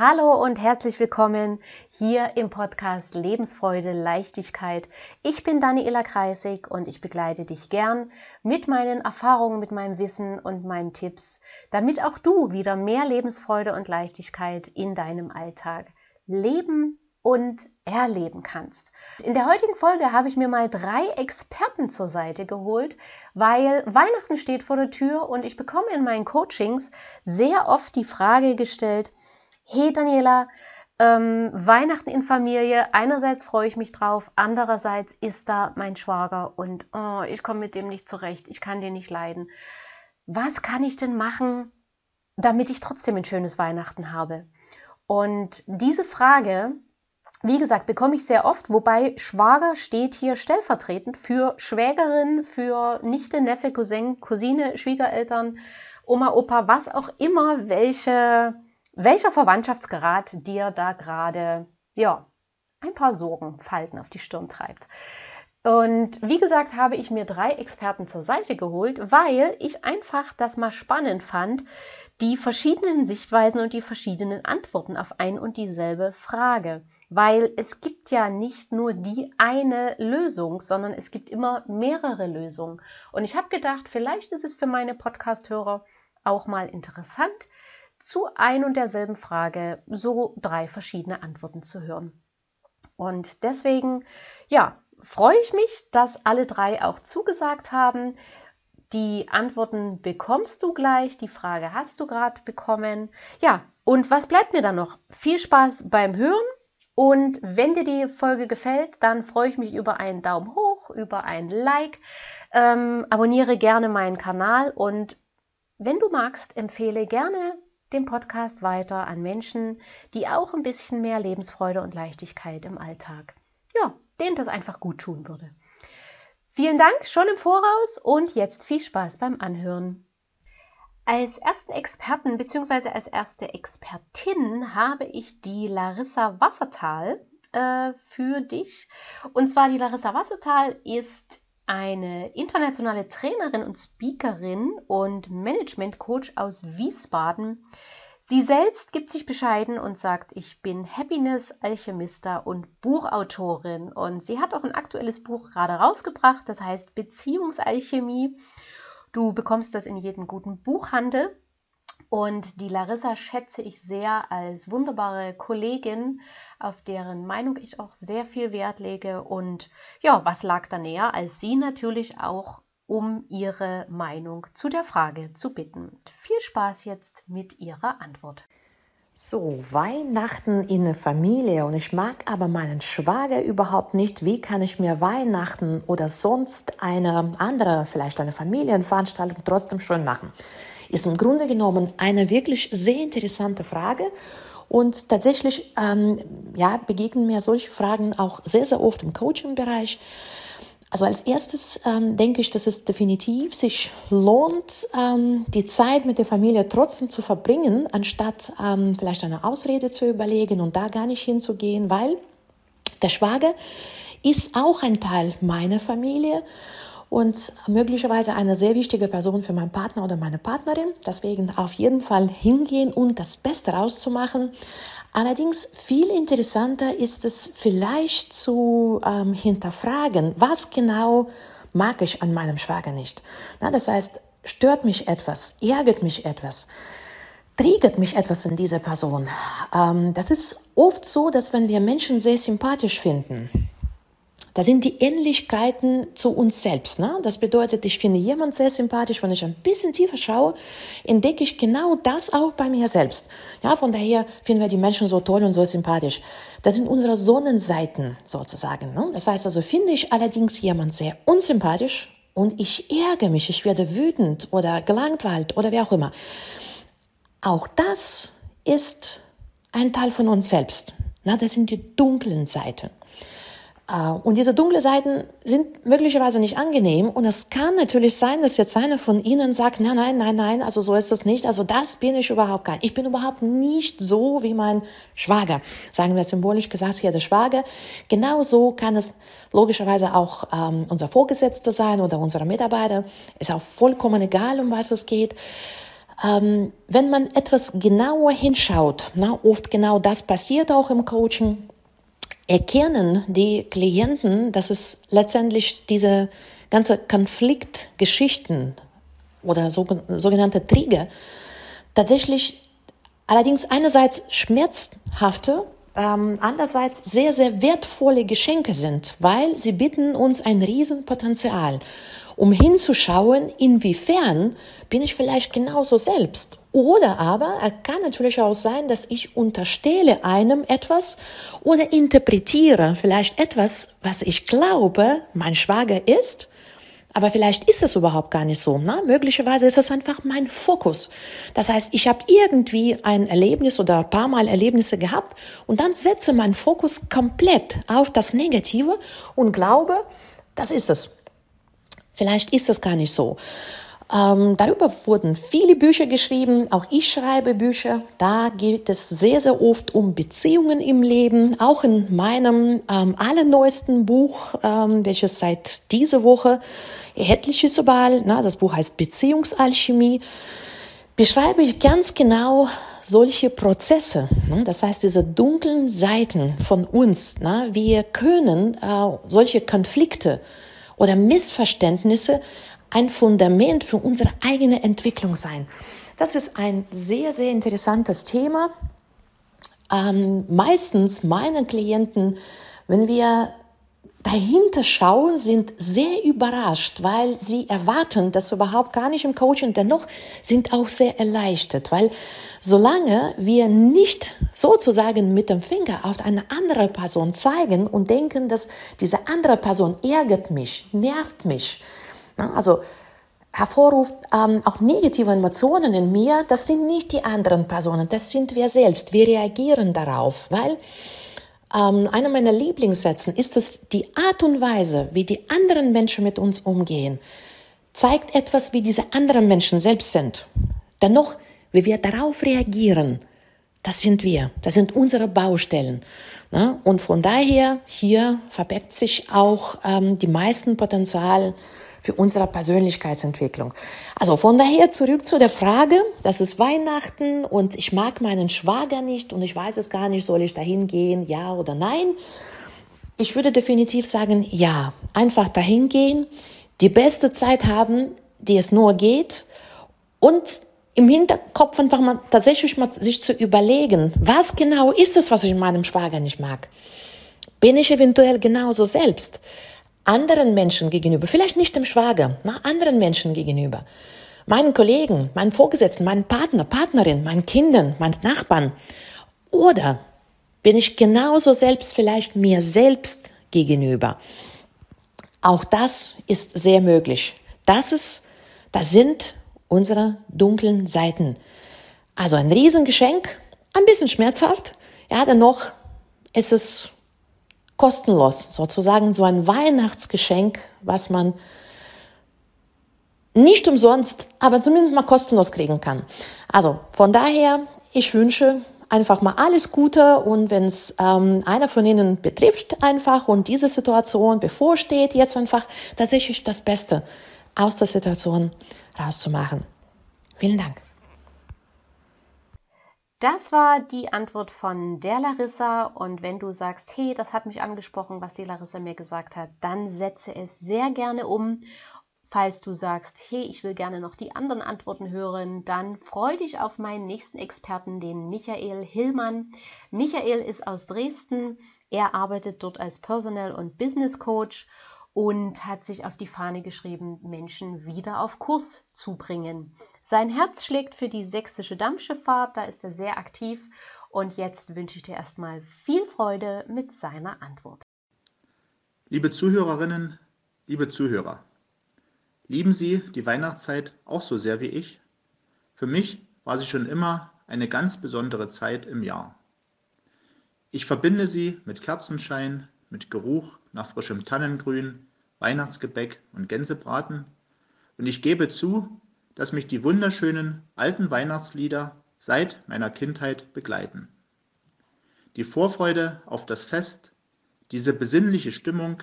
Hallo und herzlich willkommen hier im Podcast Lebensfreude, Leichtigkeit. Ich bin Daniela Kreisig und ich begleite dich gern mit meinen Erfahrungen, mit meinem Wissen und meinen Tipps, damit auch du wieder mehr Lebensfreude und Leichtigkeit in deinem Alltag leben und erleben kannst. In der heutigen Folge habe ich mir mal drei Experten zur Seite geholt, weil Weihnachten steht vor der Tür und ich bekomme in meinen Coachings sehr oft die Frage gestellt, hey Daniela, ähm, Weihnachten in Familie, einerseits freue ich mich drauf, andererseits ist da mein Schwager und oh, ich komme mit dem nicht zurecht, ich kann den nicht leiden. Was kann ich denn machen, damit ich trotzdem ein schönes Weihnachten habe? Und diese Frage, wie gesagt, bekomme ich sehr oft, wobei Schwager steht hier stellvertretend für Schwägerin, für Nichte, Neffe, Cousin, Cousine, Schwiegereltern, Oma, Opa, was auch immer, welche welcher Verwandtschaftsgrad dir da gerade ja, ein paar Sorgenfalten auf die Stirn treibt. Und wie gesagt, habe ich mir drei Experten zur Seite geholt, weil ich einfach das mal spannend fand, die verschiedenen Sichtweisen und die verschiedenen Antworten auf ein und dieselbe Frage. Weil es gibt ja nicht nur die eine Lösung, sondern es gibt immer mehrere Lösungen. Und ich habe gedacht, vielleicht ist es für meine Podcast-Hörer auch mal interessant, zu ein und derselben Frage so drei verschiedene Antworten zu hören. Und deswegen, ja, freue ich mich, dass alle drei auch zugesagt haben. Die Antworten bekommst du gleich, die Frage hast du gerade bekommen. Ja, und was bleibt mir dann noch? Viel Spaß beim Hören und wenn dir die Folge gefällt, dann freue ich mich über einen Daumen hoch, über ein Like. Ähm, abonniere gerne meinen Kanal und wenn du magst, empfehle gerne den Podcast weiter an Menschen, die auch ein bisschen mehr Lebensfreude und Leichtigkeit im Alltag, ja, denen das einfach gut tun würde. Vielen Dank schon im Voraus und jetzt viel Spaß beim Anhören. Als ersten Experten bzw. als erste Expertin habe ich die Larissa Wassertal äh, für dich. Und zwar die Larissa Wassertal ist eine internationale Trainerin und Speakerin und Management-Coach aus Wiesbaden. Sie selbst gibt sich bescheiden und sagt, ich bin Happiness-Alchemista und Buchautorin. Und sie hat auch ein aktuelles Buch gerade rausgebracht, das heißt Beziehungsalchemie. Du bekommst das in jedem guten Buchhandel. Und die Larissa schätze ich sehr als wunderbare Kollegin, auf deren Meinung ich auch sehr viel Wert lege. Und ja, was lag da näher, als sie natürlich auch um ihre Meinung zu der Frage zu bitten. Viel Spaß jetzt mit ihrer Antwort. So, Weihnachten in der Familie und ich mag aber meinen Schwager überhaupt nicht. Wie kann ich mir Weihnachten oder sonst eine andere, vielleicht eine Familienveranstaltung trotzdem schön machen? Ist im Grunde genommen eine wirklich sehr interessante Frage. Und tatsächlich ähm, ja, begegnen mir solche Fragen auch sehr, sehr oft im Coaching-Bereich. Also als erstes ähm, denke ich, dass es definitiv sich lohnt, ähm, die Zeit mit der Familie trotzdem zu verbringen, anstatt ähm, vielleicht eine Ausrede zu überlegen und da gar nicht hinzugehen, weil der Schwager ist auch ein Teil meiner Familie und möglicherweise eine sehr wichtige Person für meinen Partner oder meine Partnerin. Deswegen auf jeden Fall hingehen und das Beste rauszumachen. Allerdings viel interessanter ist es vielleicht zu ähm, hinterfragen, was genau mag ich an meinem Schwager nicht. Na, das heißt, stört mich etwas, ärgert mich etwas triggert mich etwas in dieser Person. Ähm, das ist oft so, dass wenn wir Menschen sehr sympathisch finden, da sind die Ähnlichkeiten zu uns selbst. Ne? Das bedeutet, ich finde jemand sehr sympathisch, wenn ich ein bisschen tiefer schaue, entdecke ich genau das auch bei mir selbst. Ja, von daher finden wir die Menschen so toll und so sympathisch. Das sind unsere Sonnenseiten sozusagen. Ne? Das heißt also, finde ich allerdings jemand sehr unsympathisch und ich ärgere mich, ich werde wütend oder gelangweilt oder wie auch immer. Auch das ist ein Teil von uns selbst. Na, das sind die dunklen Seiten. Äh, und diese dunklen Seiten sind möglicherweise nicht angenehm. Und es kann natürlich sein, dass jetzt einer von Ihnen sagt, nein, nein, nein, nein, also so ist das nicht. Also das bin ich überhaupt gar nicht. Ich bin überhaupt nicht so wie mein Schwager. Sagen wir symbolisch gesagt hier der Schwager. Genau so kann es logischerweise auch ähm, unser Vorgesetzter sein oder unsere Mitarbeiter. Ist auch vollkommen egal, um was es geht. Ähm, wenn man etwas genauer hinschaut, na, oft genau das passiert auch im Coaching, erkennen die Klienten, dass es letztendlich diese ganze Konfliktgeschichten oder sogenannte Trigger tatsächlich allerdings einerseits schmerzhafte, ähm, andererseits sehr, sehr wertvolle Geschenke sind, weil sie bieten uns ein Riesenpotenzial um hinzuschauen, inwiefern bin ich vielleicht genauso selbst. Oder aber es kann natürlich auch sein, dass ich unterstelle einem etwas oder interpretiere vielleicht etwas, was ich glaube, mein Schwager ist, aber vielleicht ist es überhaupt gar nicht so. Ne? Möglicherweise ist es einfach mein Fokus. Das heißt, ich habe irgendwie ein Erlebnis oder ein paar Mal Erlebnisse gehabt und dann setze meinen Fokus komplett auf das Negative und glaube, das ist es. Vielleicht ist das gar nicht so. Ähm, darüber wurden viele Bücher geschrieben, auch ich schreibe Bücher. Da geht es sehr, sehr oft um Beziehungen im Leben. Auch in meinem ähm, allerneuesten Buch, ähm, welches seit dieser Woche erhältlich ist überall, na, das Buch heißt Beziehungsalchemie, beschreibe ich ganz genau solche Prozesse. Ne? Das heißt, diese dunklen Seiten von uns. Na, wir können äh, solche Konflikte oder Missverständnisse ein Fundament für unsere eigene Entwicklung sein. Das ist ein sehr, sehr interessantes Thema. Ähm, meistens meinen Klienten, wenn wir dahinter schauen, sind sehr überrascht, weil sie erwarten das überhaupt gar nicht im Coaching. Dennoch sind auch sehr erleichtert, weil solange wir nicht sozusagen mit dem Finger auf eine andere Person zeigen und denken, dass diese andere Person ärgert mich, nervt mich, also hervorruft ähm, auch negative Emotionen in mir, das sind nicht die anderen Personen, das sind wir selbst. Wir reagieren darauf, weil ähm, einer meiner Lieblingssätzen ist es, die Art und Weise, wie die anderen Menschen mit uns umgehen, zeigt etwas, wie diese anderen Menschen selbst sind. Dennoch, wie wir darauf reagieren, das sind wir, das sind unsere Baustellen. Ne? Und von daher, hier verbirgt sich auch ähm, die meisten Potenzial für unsere Persönlichkeitsentwicklung. Also von daher zurück zu der Frage, das ist Weihnachten und ich mag meinen Schwager nicht und ich weiß es gar nicht, soll ich dahin gehen, ja oder nein? Ich würde definitiv sagen, ja, einfach dahin gehen, die beste Zeit haben, die es nur geht und im Hinterkopf einfach mal tatsächlich mal sich zu überlegen, was genau ist es, was ich in meinem Schwager nicht mag? Bin ich eventuell genauso selbst? Anderen Menschen gegenüber, vielleicht nicht dem Schwager, na, anderen Menschen gegenüber, meinen Kollegen, meinen Vorgesetzten, meinen Partner, Partnerin, meinen Kindern, meinen Nachbarn. Oder bin ich genauso selbst vielleicht mir selbst gegenüber? Auch das ist sehr möglich. Das ist, das sind unsere dunklen Seiten. Also ein Riesengeschenk, ein bisschen schmerzhaft, ja, dennoch ist es kostenlos, sozusagen so ein Weihnachtsgeschenk, was man nicht umsonst, aber zumindest mal kostenlos kriegen kann. Also von daher, ich wünsche einfach mal alles Gute und wenn es ähm, einer von Ihnen betrifft einfach und diese Situation bevorsteht, jetzt einfach tatsächlich das Beste aus der Situation rauszumachen. Vielen Dank. Das war die Antwort von der Larissa. Und wenn du sagst, hey, das hat mich angesprochen, was die Larissa mir gesagt hat, dann setze es sehr gerne um. Falls du sagst, hey, ich will gerne noch die anderen Antworten hören, dann freu dich auf meinen nächsten Experten, den Michael Hillmann. Michael ist aus Dresden. Er arbeitet dort als Personal- und Business Coach und hat sich auf die Fahne geschrieben, Menschen wieder auf Kurs zu bringen. Sein Herz schlägt für die sächsische Dampfschifffahrt, da ist er sehr aktiv und jetzt wünsche ich dir erstmal viel Freude mit seiner Antwort. Liebe Zuhörerinnen, liebe Zuhörer, lieben Sie die Weihnachtszeit auch so sehr wie ich? Für mich war sie schon immer eine ganz besondere Zeit im Jahr. Ich verbinde sie mit Kerzenschein, mit Geruch nach frischem Tannengrün, Weihnachtsgebäck und Gänsebraten, und ich gebe zu, dass mich die wunderschönen alten Weihnachtslieder seit meiner Kindheit begleiten. Die Vorfreude auf das Fest, diese besinnliche Stimmung,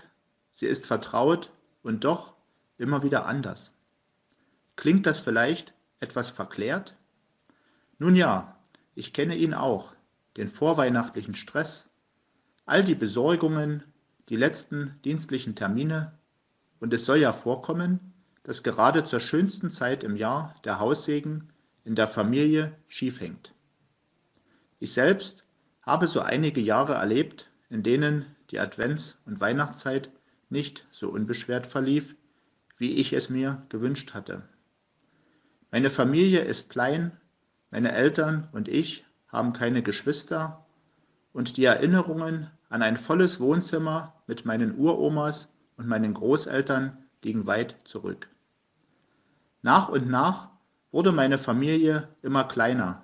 sie ist vertraut und doch immer wieder anders. Klingt das vielleicht etwas verklärt? Nun ja, ich kenne ihn auch, den vorweihnachtlichen Stress, all die Besorgungen, die letzten dienstlichen Termine, und es soll ja vorkommen, dass gerade zur schönsten Zeit im Jahr der Haussegen in der Familie schief hängt. Ich selbst habe so einige Jahre erlebt, in denen die Advents- und Weihnachtszeit nicht so unbeschwert verlief, wie ich es mir gewünscht hatte. Meine Familie ist klein, meine Eltern und ich haben keine Geschwister und die Erinnerungen an ein volles Wohnzimmer mit meinen Uromas und meinen Großeltern liegen weit zurück. Nach und nach wurde meine Familie immer kleiner.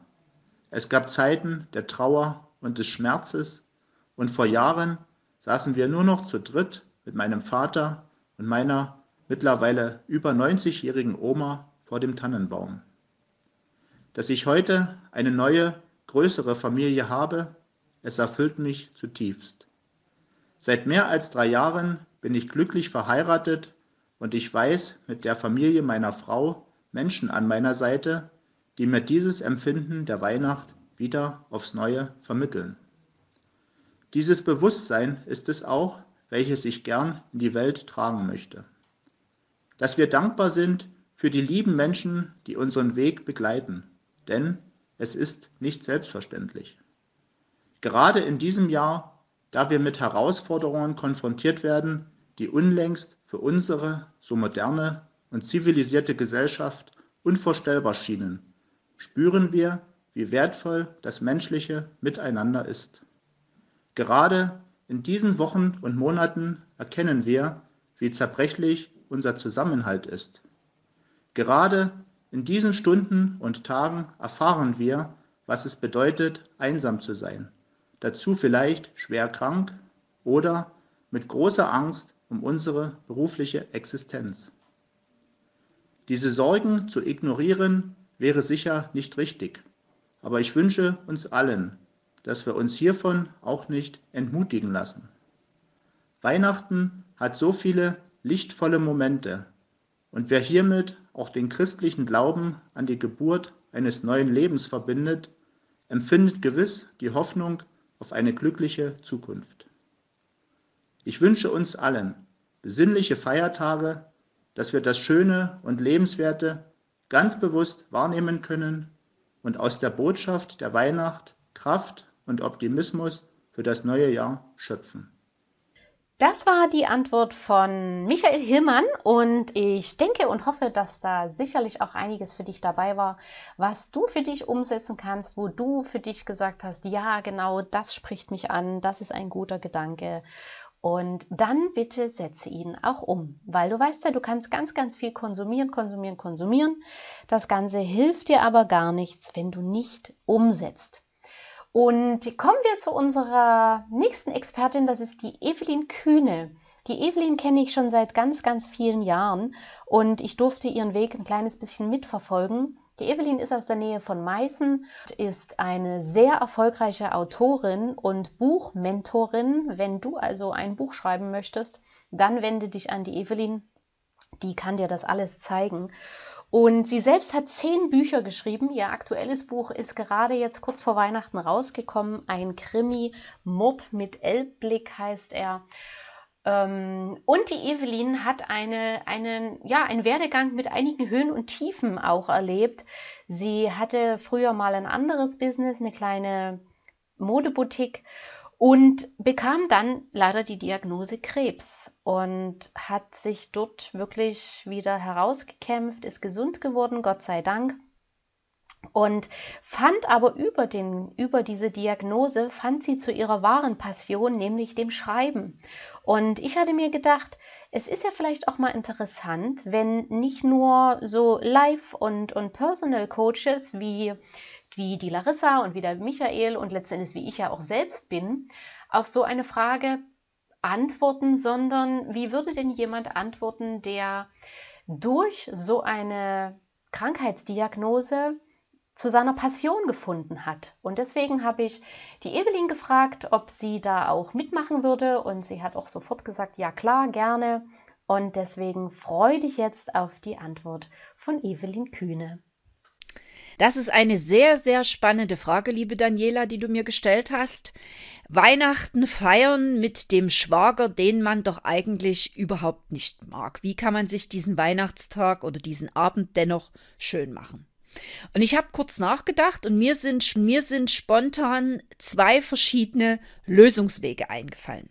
Es gab Zeiten der Trauer und des Schmerzes und vor Jahren saßen wir nur noch zu dritt mit meinem Vater und meiner mittlerweile über 90-jährigen Oma vor dem Tannenbaum. Dass ich heute eine neue, größere Familie habe, es erfüllt mich zutiefst. Seit mehr als drei Jahren bin ich glücklich verheiratet und ich weiß mit der Familie meiner Frau Menschen an meiner Seite, die mir dieses Empfinden der Weihnacht wieder aufs Neue vermitteln. Dieses Bewusstsein ist es auch, welches ich gern in die Welt tragen möchte. Dass wir dankbar sind für die lieben Menschen, die unseren Weg begleiten, denn es ist nicht selbstverständlich. Gerade in diesem Jahr, da wir mit Herausforderungen konfrontiert werden, die unlängst für unsere so moderne und zivilisierte Gesellschaft unvorstellbar schienen, spüren wir, wie wertvoll das menschliche Miteinander ist. Gerade in diesen Wochen und Monaten erkennen wir, wie zerbrechlich unser Zusammenhalt ist. Gerade in diesen Stunden und Tagen erfahren wir, was es bedeutet, einsam zu sein, dazu vielleicht schwer krank oder mit großer Angst um unsere berufliche Existenz. Diese Sorgen zu ignorieren wäre sicher nicht richtig, aber ich wünsche uns allen, dass wir uns hiervon auch nicht entmutigen lassen. Weihnachten hat so viele lichtvolle Momente und wer hiermit auch den christlichen Glauben an die Geburt eines neuen Lebens verbindet, empfindet gewiss die Hoffnung auf eine glückliche Zukunft. Ich wünsche uns allen besinnliche Feiertage, dass wir das Schöne und Lebenswerte ganz bewusst wahrnehmen können und aus der Botschaft der Weihnacht Kraft und Optimismus für das neue Jahr schöpfen. Das war die Antwort von Michael Hillmann und ich denke und hoffe, dass da sicherlich auch einiges für dich dabei war, was du für dich umsetzen kannst, wo du für dich gesagt hast, ja, genau, das spricht mich an, das ist ein guter Gedanke. Und dann bitte setze ihn auch um, weil du weißt ja, du kannst ganz, ganz viel konsumieren, konsumieren, konsumieren. Das Ganze hilft dir aber gar nichts, wenn du nicht umsetzt. Und kommen wir zu unserer nächsten Expertin, das ist die Evelyn Kühne. Die Evelyn kenne ich schon seit ganz, ganz vielen Jahren und ich durfte ihren Weg ein kleines bisschen mitverfolgen. Die Evelyn ist aus der Nähe von Meißen, ist eine sehr erfolgreiche Autorin und Buchmentorin. Wenn du also ein Buch schreiben möchtest, dann wende dich an die Evelyn. Die kann dir das alles zeigen. Und sie selbst hat zehn Bücher geschrieben. Ihr aktuelles Buch ist gerade jetzt kurz vor Weihnachten rausgekommen. Ein Krimi, Mord mit Elbblick heißt er. Ähm, und die Evelyn hat eine, einen, ja, einen Werdegang mit einigen Höhen und Tiefen auch erlebt. Sie hatte früher mal ein anderes Business, eine kleine Modeboutique und bekam dann leider die Diagnose Krebs und hat sich dort wirklich wieder herausgekämpft, ist gesund geworden, Gott sei Dank. Und fand aber über, den, über diese Diagnose, fand sie zu ihrer wahren Passion, nämlich dem Schreiben. Und ich hatte mir gedacht, es ist ja vielleicht auch mal interessant, wenn nicht nur so Live- und, und Personal Coaches wie wie die Larissa und wie der Michael und letztendlich wie ich ja auch selbst bin, auf so eine Frage antworten, sondern wie würde denn jemand antworten, der durch so eine Krankheitsdiagnose zu seiner Passion gefunden hat. Und deswegen habe ich die Evelyn gefragt, ob sie da auch mitmachen würde. Und sie hat auch sofort gesagt, ja klar, gerne. Und deswegen freue dich jetzt auf die Antwort von Evelyn Kühne. Das ist eine sehr, sehr spannende Frage, liebe Daniela, die du mir gestellt hast. Weihnachten feiern mit dem Schwager, den man doch eigentlich überhaupt nicht mag. Wie kann man sich diesen Weihnachtstag oder diesen Abend dennoch schön machen? Und ich habe kurz nachgedacht und mir sind, mir sind spontan zwei verschiedene Lösungswege eingefallen.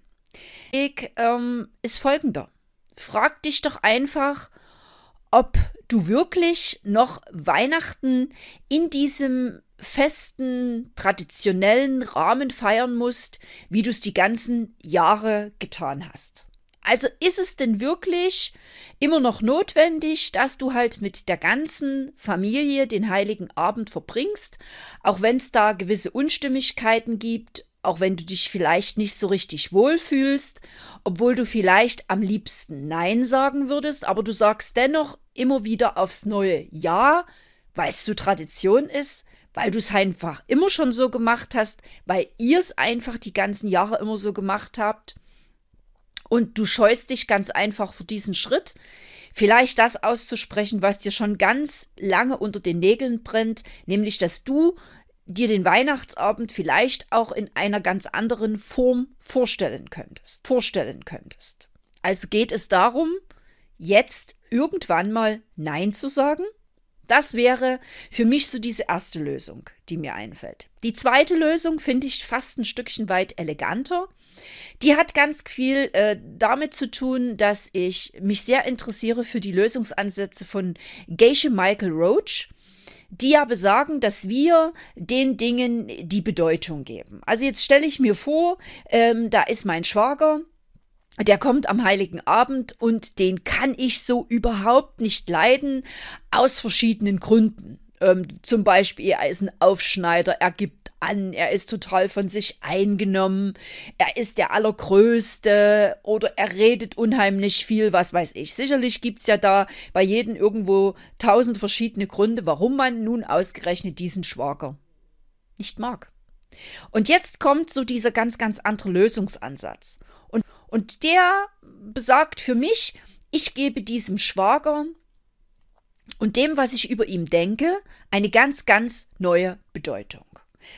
Weg ähm, ist folgender. Frag dich doch einfach, ob du wirklich noch Weihnachten in diesem festen, traditionellen Rahmen feiern musst, wie du es die ganzen Jahre getan hast. Also ist es denn wirklich immer noch notwendig, dass du halt mit der ganzen Familie den heiligen Abend verbringst, auch wenn es da gewisse Unstimmigkeiten gibt, auch wenn du dich vielleicht nicht so richtig wohlfühlst, obwohl du vielleicht am liebsten Nein sagen würdest, aber du sagst dennoch immer wieder aufs neue Ja, weil es so Tradition ist, weil du es einfach immer schon so gemacht hast, weil ihr es einfach die ganzen Jahre immer so gemacht habt und du scheust dich ganz einfach vor diesen Schritt, vielleicht das auszusprechen, was dir schon ganz lange unter den Nägeln brennt, nämlich dass du dir den Weihnachtsabend vielleicht auch in einer ganz anderen Form vorstellen könntest, vorstellen könntest. Also geht es darum, jetzt irgendwann mal Nein zu sagen? Das wäre für mich so diese erste Lösung, die mir einfällt. Die zweite Lösung finde ich fast ein Stückchen weit eleganter. Die hat ganz viel äh, damit zu tun, dass ich mich sehr interessiere für die Lösungsansätze von Geisha Michael Roach die ja besagen, dass wir den Dingen die Bedeutung geben. Also jetzt stelle ich mir vor, ähm, da ist mein Schwager, der kommt am heiligen Abend und den kann ich so überhaupt nicht leiden, aus verschiedenen Gründen. Ähm, zum Beispiel, er ist ein Aufschneider, er gibt an, er ist total von sich eingenommen, er ist der Allergrößte oder er redet unheimlich viel, was weiß ich. Sicherlich gibt es ja da bei jedem irgendwo tausend verschiedene Gründe, warum man nun ausgerechnet diesen Schwager nicht mag. Und jetzt kommt so dieser ganz, ganz andere Lösungsansatz. Und, und der besagt für mich, ich gebe diesem Schwager und dem, was ich über ihn denke, eine ganz, ganz neue Bedeutung.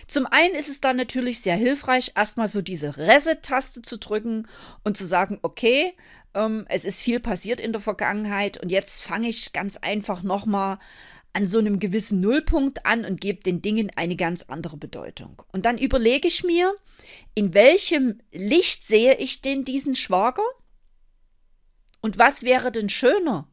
Zum einen ist es dann natürlich sehr hilfreich, erstmal so diese Reset-Taste zu drücken und zu sagen, okay, ähm, es ist viel passiert in der Vergangenheit und jetzt fange ich ganz einfach nochmal an so einem gewissen Nullpunkt an und gebe den Dingen eine ganz andere Bedeutung. Und dann überlege ich mir, in welchem Licht sehe ich denn diesen Schwager? Und was wäre denn schöner,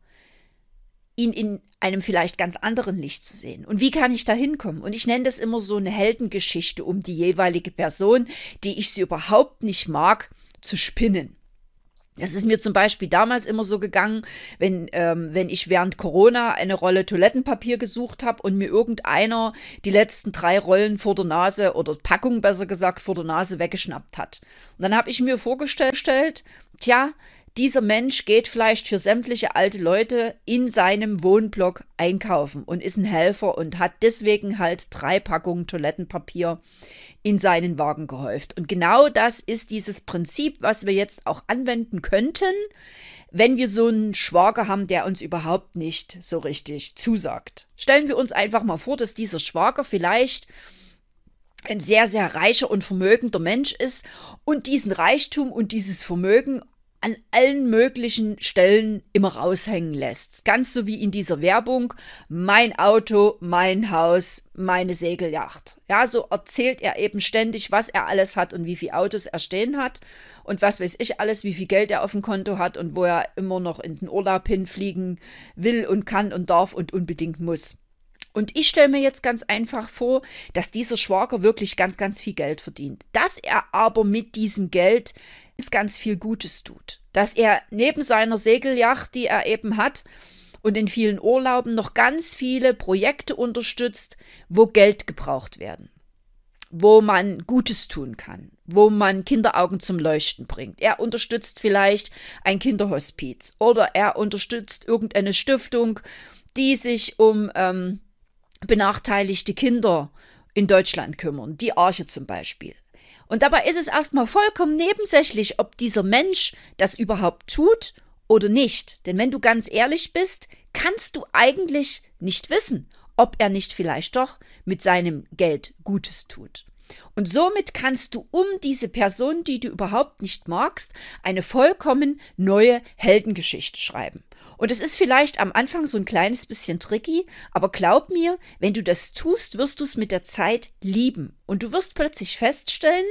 ihn in einem vielleicht ganz anderen Licht zu sehen. Und wie kann ich da hinkommen? Und ich nenne das immer so eine Heldengeschichte um die jeweilige Person, die ich sie überhaupt nicht mag, zu spinnen. Das ist mir zum Beispiel damals immer so gegangen, wenn, ähm, wenn ich während Corona eine Rolle Toilettenpapier gesucht habe und mir irgendeiner die letzten drei Rollen vor der Nase oder Packung besser gesagt vor der Nase weggeschnappt hat. Und dann habe ich mir vorgestellt, tja, dieser Mensch geht vielleicht für sämtliche alte Leute in seinem Wohnblock einkaufen und ist ein Helfer und hat deswegen halt drei Packungen Toilettenpapier in seinen Wagen gehäuft. Und genau das ist dieses Prinzip, was wir jetzt auch anwenden könnten, wenn wir so einen Schwager haben, der uns überhaupt nicht so richtig zusagt. Stellen wir uns einfach mal vor, dass dieser Schwager vielleicht ein sehr, sehr reicher und vermögender Mensch ist und diesen Reichtum und dieses Vermögen an allen möglichen Stellen immer raushängen lässt. Ganz so wie in dieser Werbung, mein Auto, mein Haus, meine Segelyacht. Ja, so erzählt er eben ständig, was er alles hat und wie viele Autos er stehen hat und was weiß ich alles, wie viel Geld er auf dem Konto hat und wo er immer noch in den Urlaub hinfliegen will und kann und darf und unbedingt muss. Und ich stelle mir jetzt ganz einfach vor, dass dieser Schwager wirklich ganz, ganz viel Geld verdient. Dass er aber mit diesem Geld ganz viel Gutes tut. Dass er neben seiner Segelyacht, die er eben hat, und in vielen Urlauben noch ganz viele Projekte unterstützt, wo Geld gebraucht werden, wo man Gutes tun kann, wo man Kinderaugen zum Leuchten bringt. Er unterstützt vielleicht ein Kinderhospiz oder er unterstützt irgendeine Stiftung, die sich um ähm, benachteiligte Kinder in Deutschland kümmern, die Arche zum Beispiel. Und dabei ist es erstmal vollkommen nebensächlich, ob dieser Mensch das überhaupt tut oder nicht. Denn wenn du ganz ehrlich bist, kannst du eigentlich nicht wissen, ob er nicht vielleicht doch mit seinem Geld Gutes tut. Und somit kannst du um diese Person, die du überhaupt nicht magst, eine vollkommen neue Heldengeschichte schreiben. Und es ist vielleicht am Anfang so ein kleines bisschen tricky, aber glaub mir, wenn du das tust, wirst du es mit der Zeit lieben. Und du wirst plötzlich feststellen,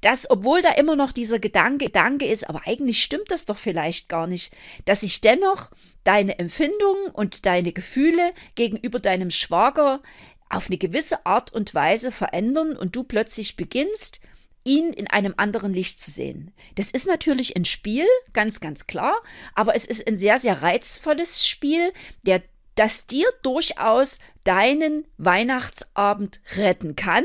dass, obwohl da immer noch dieser Gedanke, Gedanke ist, aber eigentlich stimmt das doch vielleicht gar nicht, dass sich dennoch deine Empfindungen und deine Gefühle gegenüber deinem Schwager auf eine gewisse Art und Weise verändern und du plötzlich beginnst, ihn in einem anderen Licht zu sehen. Das ist natürlich ein Spiel, ganz, ganz klar, aber es ist ein sehr, sehr reizvolles Spiel, der das dir durchaus deinen Weihnachtsabend retten kann.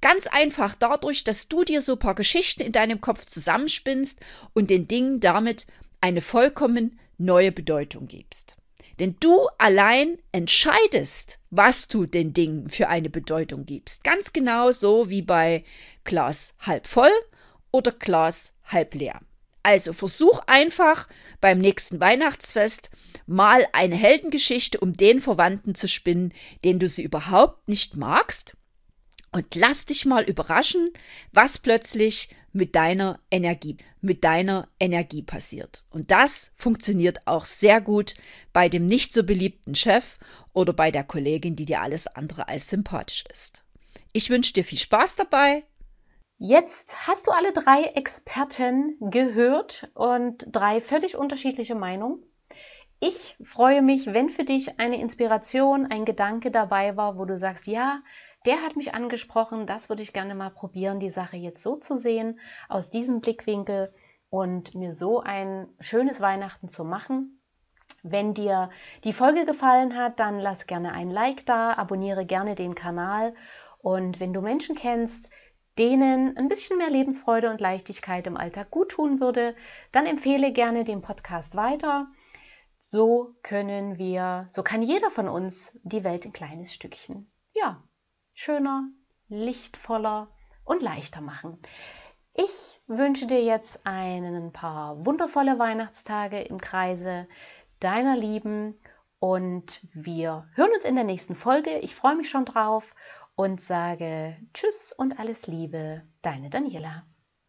Ganz einfach dadurch, dass du dir so ein paar Geschichten in deinem Kopf zusammenspinnst und den Dingen damit eine vollkommen neue Bedeutung gibst. Denn du allein entscheidest, was du den Dingen für eine Bedeutung gibst. Ganz genau so wie bei Glas halb voll oder Glas halb leer. Also versuch einfach beim nächsten Weihnachtsfest mal eine Heldengeschichte um den Verwandten zu spinnen, den du sie überhaupt nicht magst. Und lass dich mal überraschen, was plötzlich mit deiner Energie, mit deiner Energie passiert. Und das funktioniert auch sehr gut bei dem nicht so beliebten Chef oder bei der Kollegin, die dir alles andere als sympathisch ist. Ich wünsche dir viel Spaß dabei. Jetzt hast du alle drei Experten gehört und drei völlig unterschiedliche Meinungen. Ich freue mich, wenn für dich eine Inspiration, ein Gedanke dabei war, wo du sagst, ja, der hat mich angesprochen, das würde ich gerne mal probieren, die Sache jetzt so zu sehen, aus diesem Blickwinkel und mir so ein schönes Weihnachten zu machen. Wenn dir die Folge gefallen hat, dann lass gerne ein Like da, abonniere gerne den Kanal und wenn du Menschen kennst, denen ein bisschen mehr Lebensfreude und Leichtigkeit im Alltag gut tun würde, dann empfehle gerne den Podcast weiter. So können wir, so kann jeder von uns die Welt ein kleines Stückchen, ja, schöner, lichtvoller und leichter machen. Ich wünsche dir jetzt ein paar wundervolle Weihnachtstage im Kreise deiner Lieben und wir hören uns in der nächsten Folge. Ich freue mich schon drauf und sage Tschüss und alles Liebe, deine Daniela.